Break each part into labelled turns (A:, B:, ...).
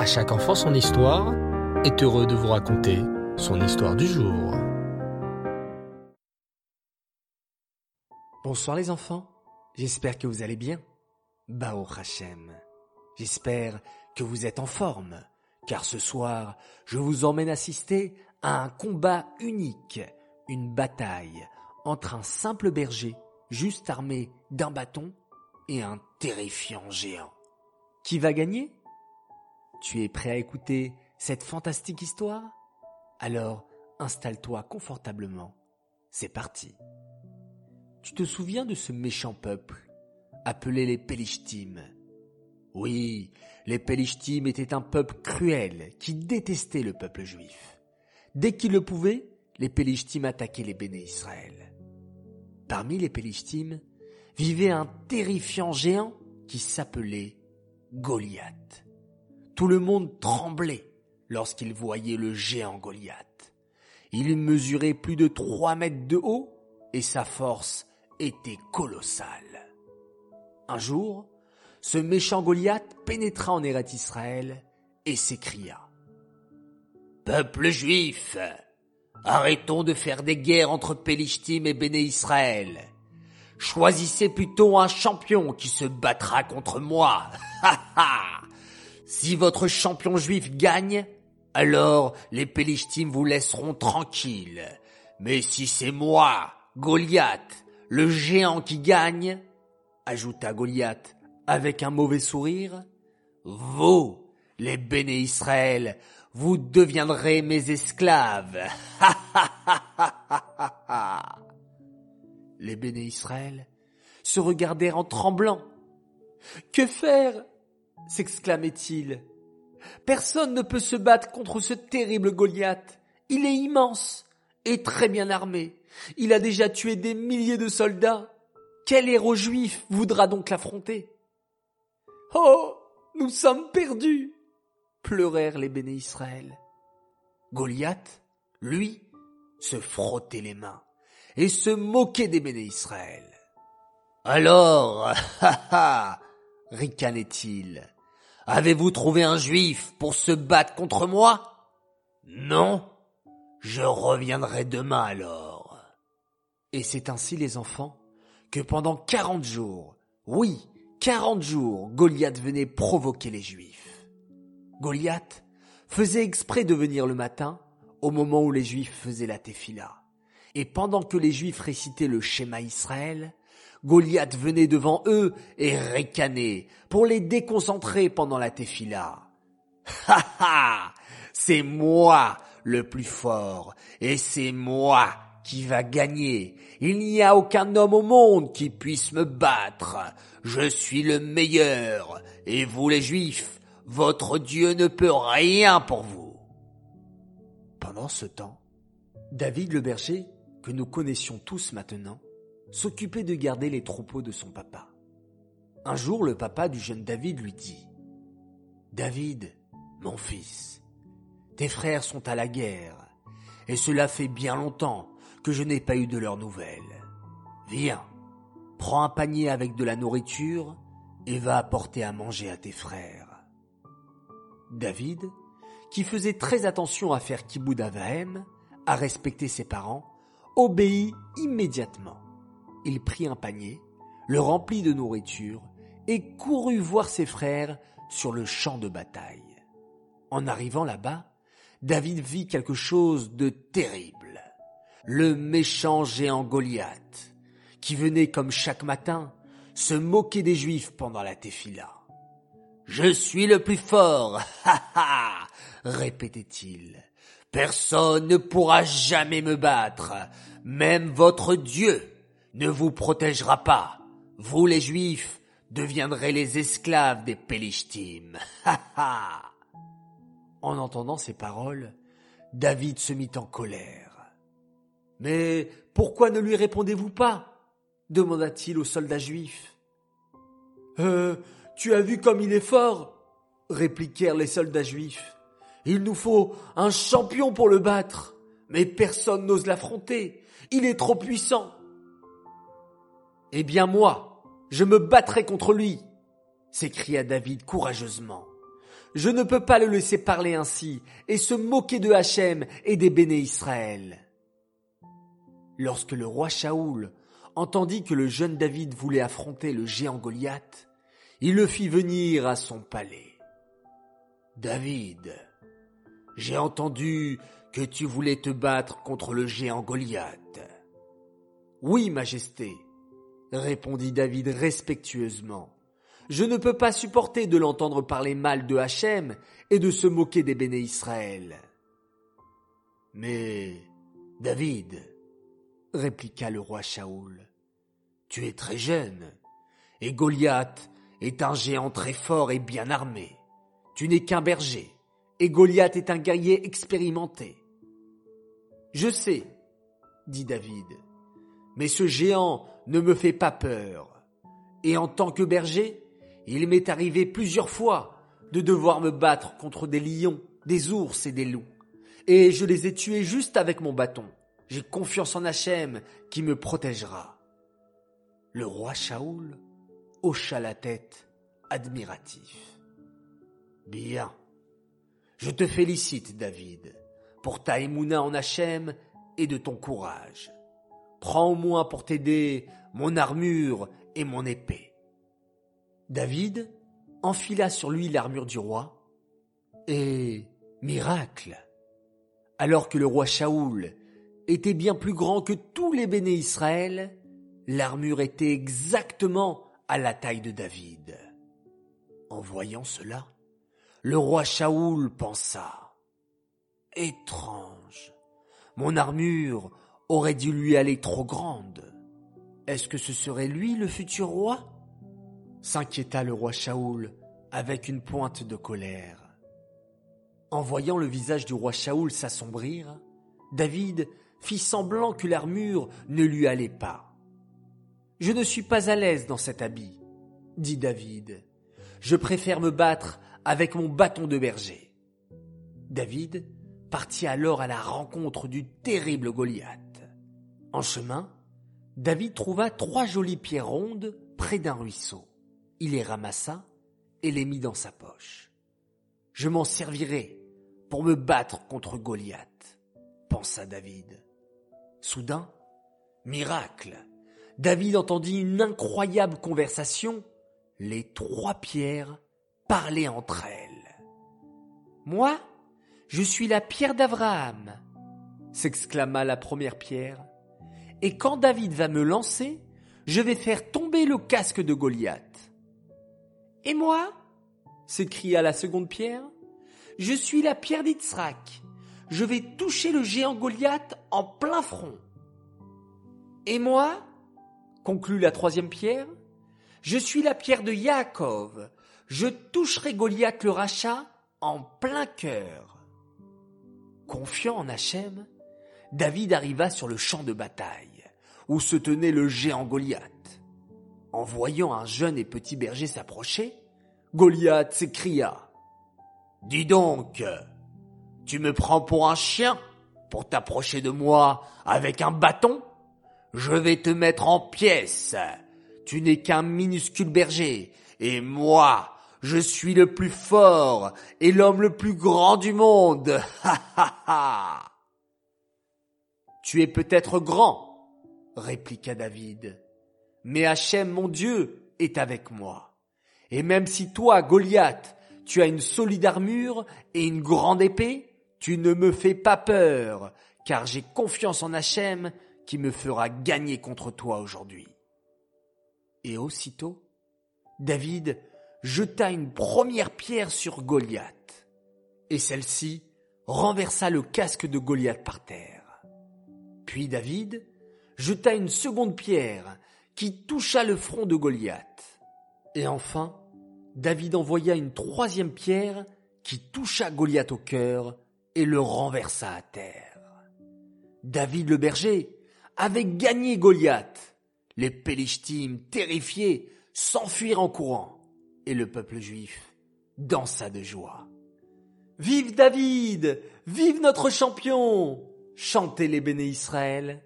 A: À chaque enfant son histoire est heureux de vous raconter son histoire du jour.
B: Bonsoir les enfants, j'espère que vous allez bien. Bao Hachem, j'espère que vous êtes en forme, car ce soir, je vous emmène assister à un combat unique, une bataille entre un simple berger, juste armé d'un bâton, et un terrifiant géant. Qui va gagner? Tu es prêt à écouter cette fantastique histoire? Alors, installe-toi confortablement. C'est parti. Tu te souviens de ce méchant peuple, appelé les Pélishtim Oui, les Pélishtim étaient un peuple cruel qui détestait le peuple juif. Dès qu'ils le pouvaient, les Pélishtim attaquaient les béné Israël. Parmi les Pélishtim vivait un terrifiant géant qui s'appelait Goliath. Tout le monde tremblait lorsqu'il voyait le géant Goliath. Il mesurait plus de trois mètres de haut et sa force était colossale. Un jour, ce méchant Goliath pénétra en Eretz Israël et s'écria Peuple juif, arrêtons de faire des guerres entre Pélishtim et Béné Israël. Choisissez plutôt un champion qui se battra contre moi. si votre champion juif gagne, alors les Pélishtim vous laisseront tranquille. Mais si c'est moi, Goliath, le géant qui gagne, ajouta Goliath avec un mauvais sourire, vous, les béné Israël, vous deviendrez mes esclaves. les béné Israël se regardèrent en tremblant. Que faire s'exclamait-il. Personne ne peut se battre contre ce terrible Goliath. Il est immense et très bien armé. Il a déjà tué des milliers de soldats. Quel héros juif voudra donc l'affronter? Oh, nous sommes perdus pleurèrent les béné Israël. Goliath, lui, se frottait les mains et se moquait des béné Israël. Alors, ha ha, ricanait-il, avez-vous trouvé un juif pour se battre contre moi? Non, je reviendrai demain alors. Et c'est ainsi les enfants que pendant quarante jours, oui, quarante jours, Goliath venait provoquer les juifs. Goliath faisait exprès de venir le matin, au moment où les juifs faisaient la tefila. Et pendant que les juifs récitaient le schéma Israël, Goliath venait devant eux et ricanait pour les déconcentrer pendant la tefila. Ha ha! C'est moi le plus fort et c'est moi qui va gagner. Il n'y a aucun homme au monde qui puisse me battre. Je suis le meilleur et vous les juifs, votre Dieu ne peut rien pour vous. Pendant ce temps, David le berger, que nous connaissions tous maintenant, s'occupait de garder les troupeaux de son papa. Un jour, le papa du jeune David lui dit David, mon fils, tes frères sont à la guerre, et cela fait bien longtemps que je n'ai pas eu de leurs nouvelles. Viens, prends un panier avec de la nourriture et va apporter à manger à tes frères. David, qui faisait très attention à faire Kiboud Avahem, à respecter ses parents, obéit immédiatement. Il prit un panier, le remplit de nourriture et courut voir ses frères sur le champ de bataille. En arrivant là-bas, David vit quelque chose de terrible. Le méchant géant Goliath, qui venait comme chaque matin se moquer des Juifs pendant la tefila. Je suis le plus fort, ha ha, répétait-il. Personne ne pourra jamais me battre, même votre Dieu ne vous protégera pas. Vous les Juifs deviendrez les esclaves des Pélishtim. En entendant ces paroles, David se mit en colère. Mais pourquoi ne lui répondez-vous pas? demanda-t-il aux soldats juifs. Euh, tu as vu comme il est fort répliquèrent les soldats juifs. Il nous faut un champion pour le battre, mais personne n'ose l'affronter. Il est trop puissant. Eh bien moi, je me battrai contre lui, s'écria David courageusement. Je ne peux pas le laisser parler ainsi et se moquer de Hachem et des béné Israël. Lorsque le roi Shaoul entendit que le jeune David voulait affronter le géant Goliath, il le fit venir à son palais. David, j'ai entendu que tu voulais te battre contre le géant Goliath. Oui, Majesté, répondit David respectueusement. Je ne peux pas supporter de l'entendre parler mal de Hachem et de se moquer des béné Israël. Mais, David, répliqua le roi Shaoul, tu es très jeune, et Goliath est un géant très fort et bien armé. Tu n'es qu'un berger, et Goliath est un guerrier expérimenté. Je sais, dit David, mais ce géant ne me fait pas peur. Et en tant que berger, il m'est arrivé plusieurs fois de devoir me battre contre des lions, des ours et des loups. Et je les ai tués juste avec mon bâton. J'ai confiance en Hachem qui me protégera. Le roi Shaoul hocha la tête, admiratif. Bien. Je te félicite, David, pour ta émouna en Hachem et de ton courage. Prends moins pour t'aider mon armure et mon épée. David enfila sur lui l'armure du roi, et, miracle, alors que le roi Shaoul était bien plus grand que tous les béné Israël, l'armure était exactement à la taille de David. En voyant cela, le roi Shaoul pensa Étrange, mon armure aurait dû lui aller trop grande. Est-ce que ce serait lui le futur roi? s'inquiéta le roi Shaoul avec une pointe de colère. En voyant le visage du roi Shaoul s'assombrir, David fit semblant que l'armure ne lui allait pas. Je ne suis pas à l'aise dans cet habit, dit David. Je préfère me battre avec mon bâton de berger. David partit alors à la rencontre du terrible Goliath. En chemin, David trouva trois jolies pierres rondes près d'un ruisseau. Il les ramassa et les mit dans sa poche. Je m'en servirai pour me battre contre Goliath, pensa David. Soudain, miracle, David entendit une incroyable conversation. Les trois pierres parlaient entre elles. Moi, je suis la pierre d'Abraham, s'exclama la première pierre. Et quand David va me lancer, je vais faire tomber le casque de Goliath. Et moi s'écria la seconde pierre. Je suis la pierre d'Itsrak. Je vais toucher le géant Goliath en plein front. Et moi conclut la troisième pierre. Je suis la pierre de Yaakov. Je toucherai Goliath le rachat en plein cœur. Confiant en Hachem, David arriva sur le champ de bataille, où se tenait le géant Goliath. En voyant un jeune et petit berger s'approcher, Goliath s'écria. Dis donc, tu me prends pour un chien pour t'approcher de moi avec un bâton? Je vais te mettre en pièces. Tu n'es qu'un minuscule berger, et moi, je suis le plus fort et l'homme le plus grand du monde. Ha ha ha. Tu es peut-être grand, répliqua David mais Hachem, mon Dieu, est avec moi. Et même si toi, Goliath, tu as une solide armure et une grande épée, tu ne me fais pas peur, car j'ai confiance en Hachem qui me fera gagner contre toi aujourd'hui. Et aussitôt, David jeta une première pierre sur Goliath, et celle-ci renversa le casque de Goliath par terre. Puis David jeta une seconde pierre qui toucha le front de Goliath. Et enfin, David envoya une troisième pierre qui toucha Goliath au cœur et le renversa à terre. David le berger avait gagné Goliath. Les Pélishtim, terrifiés, s'enfuirent en courant, et le peuple juif dansa de joie. Vive David! Vive notre champion! chantaient les béné Israël.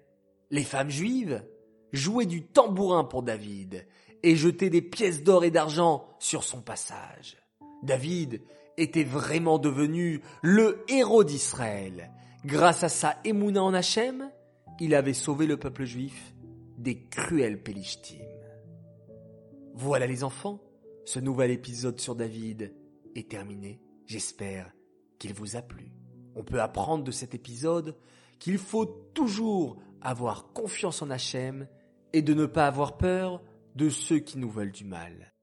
B: Les femmes juives jouer du tambourin pour David et jeter des pièces d'or et d'argent sur son passage. David était vraiment devenu le héros d'Israël. Grâce à sa émouna en Hachem, il avait sauvé le peuple juif des cruels Pélishtim. Voilà les enfants, ce nouvel épisode sur David est terminé. J'espère qu'il vous a plu. On peut apprendre de cet épisode qu'il faut toujours avoir confiance en Hachem et de ne pas avoir peur de ceux qui nous veulent du mal.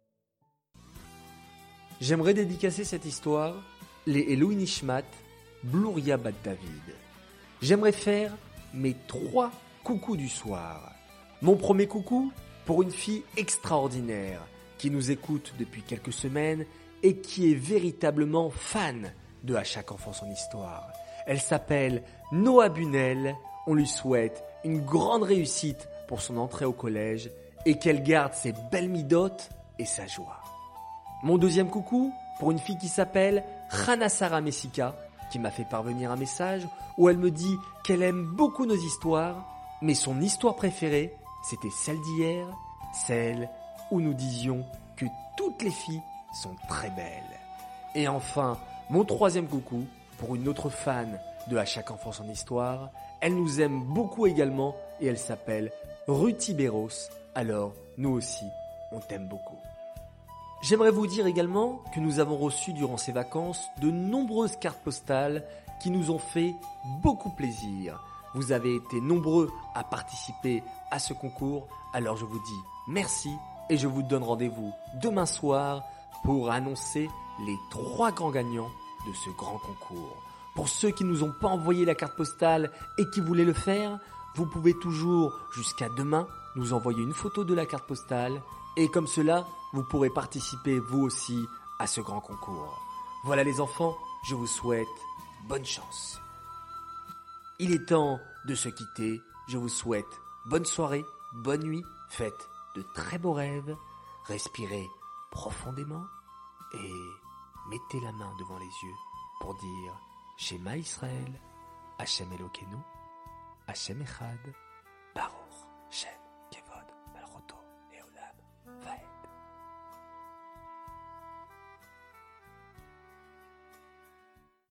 B: J'aimerais dédicacer cette histoire, les Elohim Nishmat, Bluria Bat David. J'aimerais faire mes trois coucous du soir. Mon premier coucou pour une fille extraordinaire qui nous écoute depuis quelques semaines et qui est véritablement fan de À chaque enfant son histoire. Elle s'appelle Noah Bunel. On lui souhaite une grande réussite pour son entrée au collège et qu'elle garde ses belles midotes et sa joie. Mon deuxième coucou pour une fille qui s'appelle Hanasara Messika, qui m'a fait parvenir un message où elle me dit qu'elle aime beaucoup nos histoires, mais son histoire préférée, c'était celle d'hier, celle où nous disions que toutes les filles sont très belles. Et enfin, mon troisième coucou pour une autre fan de À chaque enfant son histoire. Elle nous aime beaucoup également et elle s'appelle Ruti Béros. Alors, nous aussi, on t'aime beaucoup. J'aimerais vous dire également que nous avons reçu durant ces vacances de nombreuses cartes postales qui nous ont fait beaucoup plaisir. Vous avez été nombreux à participer à ce concours, alors je vous dis merci et je vous donne rendez-vous demain soir pour annoncer les trois grands gagnants de ce grand concours. Pour ceux qui nous ont pas envoyé la carte postale et qui voulaient le faire, vous pouvez toujours jusqu'à demain nous envoyer une photo de la carte postale et comme cela, vous pourrez participer vous aussi à ce grand concours. Voilà les enfants, je vous souhaite bonne chance. Il est temps de se quitter. Je vous souhaite bonne soirée, bonne nuit, faites de très beaux rêves, respirez profondément et mettez la main devant les yeux pour dire Shema Israël, Hashem Elokeinu, Hashem Echad,